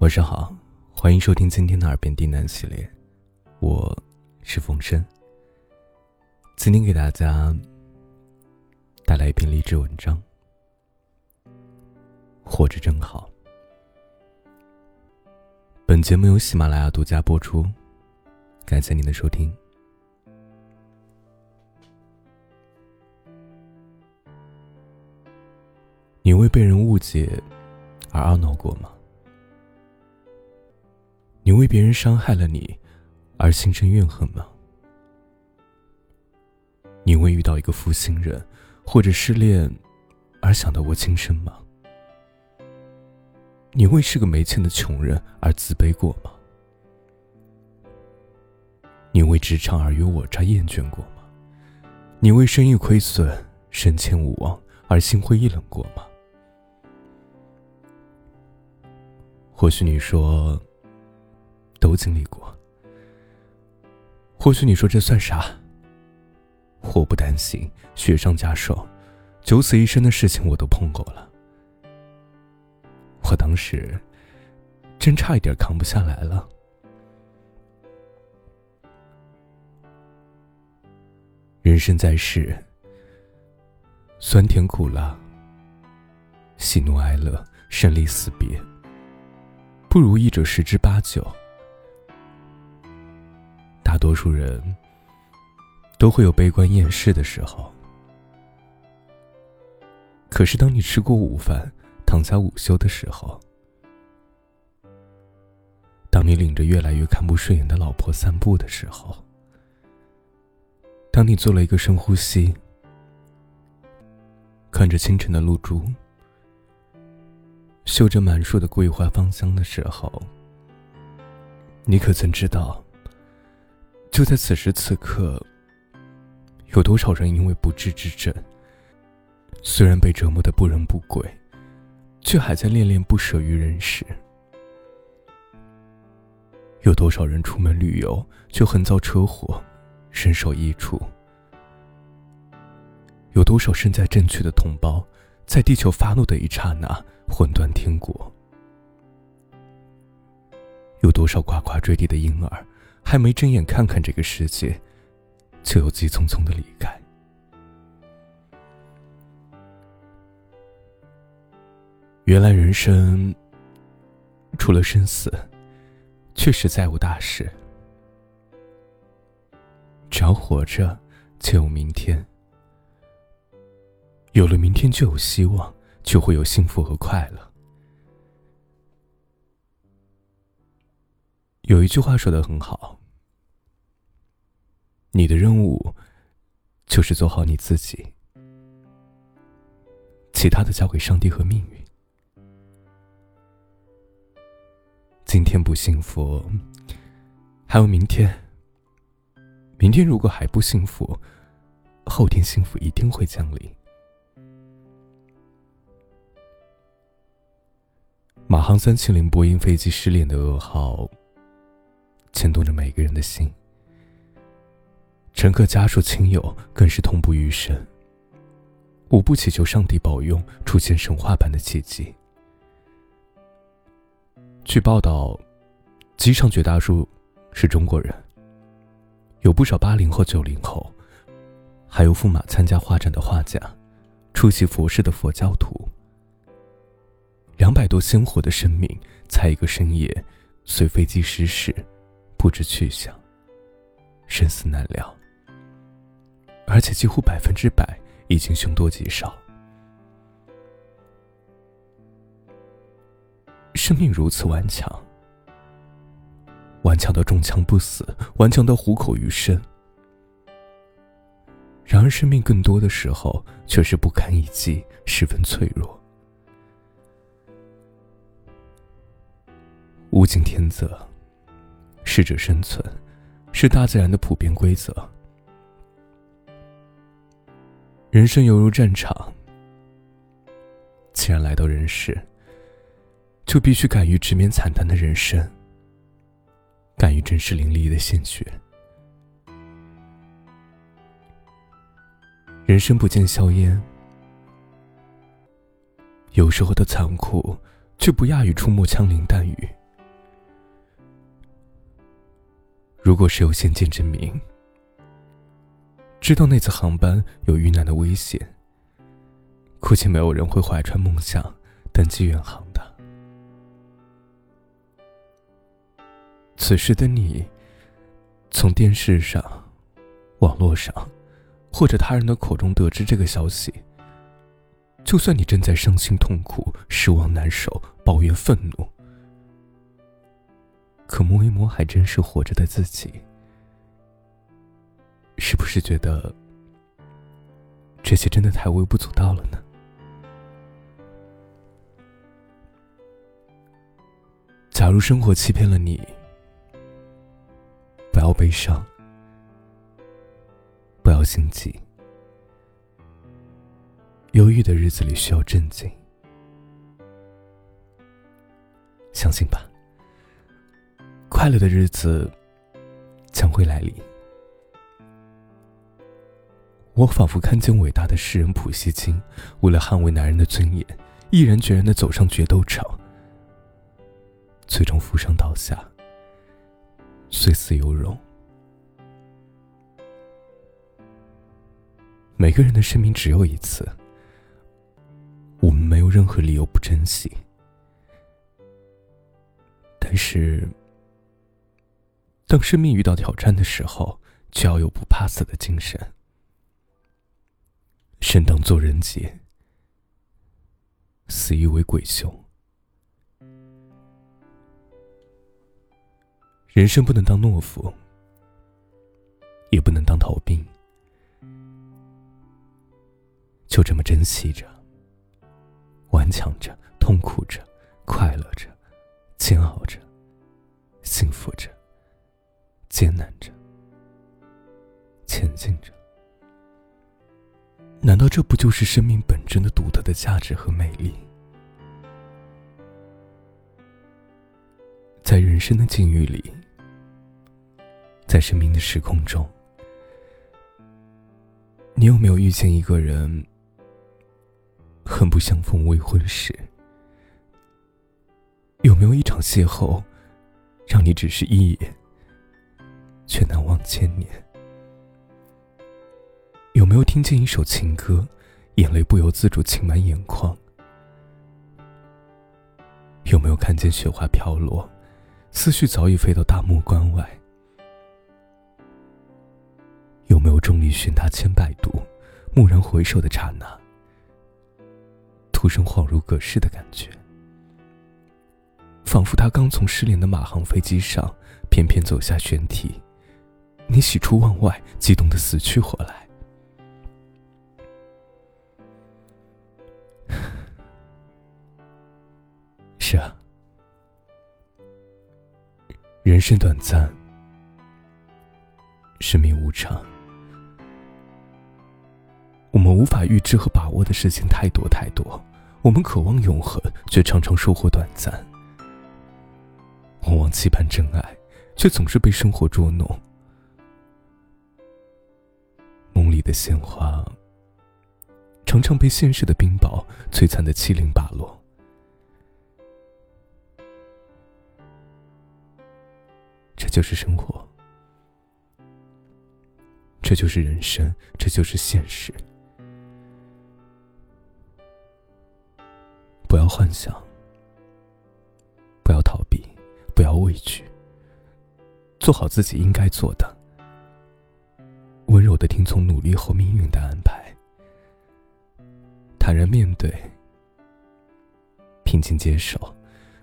晚上好，欢迎收听今天的耳边低喃系列，我是风声。今天给大家带来一篇励志文章，活着真好。本节目由喜马拉雅独家播出，感谢您的收听。你为被人误解而懊恼过吗？你为别人伤害了你，而心生怨恨吗？你为遇到一个负心人或者失恋而想到过轻生吗？你为是个没钱的穷人而自卑过吗？你为职场尔虞我诈厌倦过吗？你为生意亏损、升迁无望而心灰意冷过吗？或许你说。都经历过。或许你说这算啥？祸不单行，雪上加霜，九死一生的事情我都碰过了。我当时真差一点扛不下来了。人生在世，酸甜苦辣，喜怒哀乐，生离死别，不如意者十之八九。多数人都会有悲观厌世的时候，可是当你吃过午饭，躺下午休的时候，当你领着越来越看不顺眼的老婆散步的时候，当你做了一个深呼吸，看着清晨的露珠，嗅着满树的桂花芳香的时候，你可曾知道？就在此时此刻，有多少人因为不治之症，虽然被折磨的不人不鬼，却还在恋恋不舍于人世？有多少人出门旅游却横遭车祸，身首异处？有多少身在震区的同胞，在地球发怒的一刹那魂断天国？有多少呱呱坠地的婴儿？还没睁眼看看这个世界，就又急匆匆的离开。原来人生除了生死，确实再无大事。只要活着，就有明天。有了明天，就有希望，就会有幸福和快乐。有一句话说的很好，你的任务就是做好你自己，其他的交给上帝和命运。今天不幸福，还有明天。明天如果还不幸福，后天幸福一定会降临。马航三七零波音飞机失联的噩耗。牵动着每个人的心，乘客家属亲友更是痛不欲生，无不祈求上帝保佑出现神话般的奇迹。据报道，机上绝大多数是中国人，有不少八零后、九零后，还有驸马参加画展的画家，出席佛事的佛教徒。两百多鲜活的生命，在一个深夜随飞机失事。不知去向，生死难料，而且几乎百分之百已经凶多吉少。生命如此顽强，顽强到中枪不死，顽强到虎口余生。然而，生命更多的时候却是不堪一击，十分脆弱。物竞天择。适者生存，是大自然的普遍规则。人生犹如战场，既然来到人世，就必须敢于直面惨淡的人生，敢于正视淋漓的鲜血。人生不见硝烟，有时候的残酷，却不亚于触目枪林弹雨。如果是有先见之明，知道那次航班有遇难的危险，估计没有人会怀揣梦想登机远航的。此时的你，从电视上、网络上，或者他人的口中得知这个消息，就算你正在伤心痛苦、失望难受、抱怨愤怒，可摸一摸还真是活着的自己，是不是觉得这些真的太微不足道了呢？假如生活欺骗了你。不要悲伤，不要心急。忧郁的日子里需要镇静，相信吧，快乐的日子将会来临。我仿佛看见伟大的诗人普希金，为了捍卫男人的尊严，毅然决然的走上决斗场，最终负伤倒下。虽死犹荣。每个人的生命只有一次，我们没有任何理由不珍惜。但是，当生命遇到挑战的时候，就要有不怕死的精神。生当作人杰，死亦为鬼雄。人生不能当懦夫，也不能当逃兵，就这么珍惜着，顽强着，痛苦着，快乐着，煎熬着，这不就是生命本真的独特的价值和美丽？在人生的境遇里，在生命的时空中，你有没有遇见一个人，恨不相逢未婚时？有没有一场邂逅，让你只是一眼，却难忘千年？有没有听见一首情歌，眼泪不由自主噙满眼眶？有没有看见雪花飘落？思绪早已飞到大漠关外，有没有众里寻他千百度，蓦然回首的刹那，突生恍如隔世的感觉？仿佛他刚从失联的马航飞机上翩翩走下舷梯，你喜出望外，激动的死去活来。人生短暂，生命无常，我们无法预知和把握的事情太多太多。我们渴望永恒，却常常收获短暂；往往期盼真爱，却总是被生活捉弄。梦里的鲜花，常常被现实的冰雹摧残的七零八落。就是生活，这就是人生，这就是现实。不要幻想，不要逃避，不要畏惧，做好自己应该做的，温柔的听从努力后命运的安排，坦然面对，平静接受，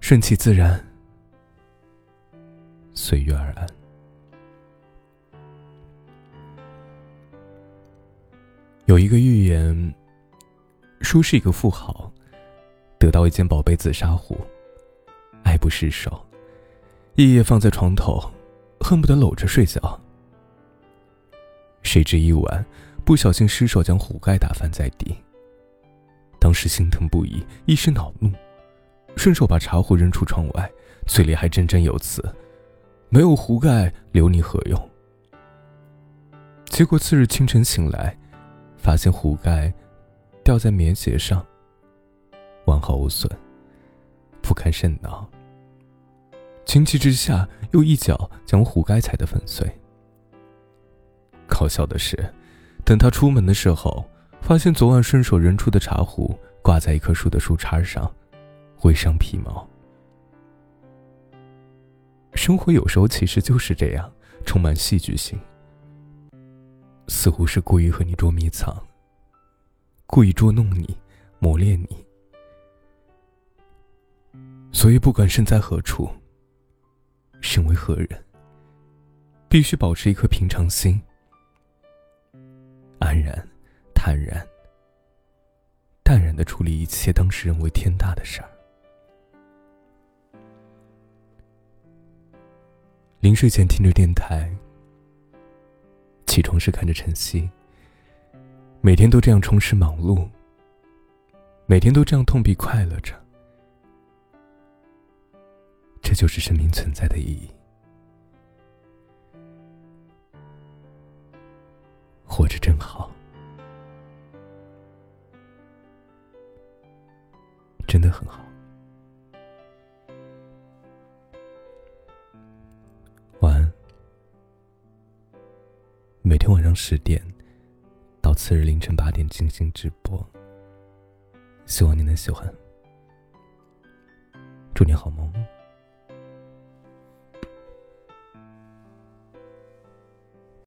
顺其自然。随遇而安。有一个寓言，说是一个富豪得到一件宝贝紫砂壶，爱不释手，夜夜放在床头，恨不得搂着睡觉。谁知一晚不小心失手将壶盖打翻在地，当时心疼不已，一时恼怒，顺手把茶壶扔出窗外，嘴里还振振有词。没有壶盖，留你何用？结果次日清晨醒来，发现壶盖掉在棉鞋上，完好无损，不堪甚恼。情急之下又一脚将壶盖踩得粉碎。搞笑的是，等他出门的时候，发现昨晚顺手扔出的茶壶挂在一棵树的树杈上，微上皮毛。生活有时候其实就是这样，充满戏剧性，似乎是故意和你捉迷藏，故意捉弄你，磨练你。所以，不管身在何处，身为何人，必须保持一颗平常心，安然、坦然、淡然的处理一切当时认为天大的事儿。临睡前听着电台，起床时看着晨曦，每天都这样充实忙碌，每天都这样痛并快乐着。这就是生命存在的意义。活着真好，真的很好。晚上十点到次日凌晨八点进行直播，希望你能喜欢。祝你好梦。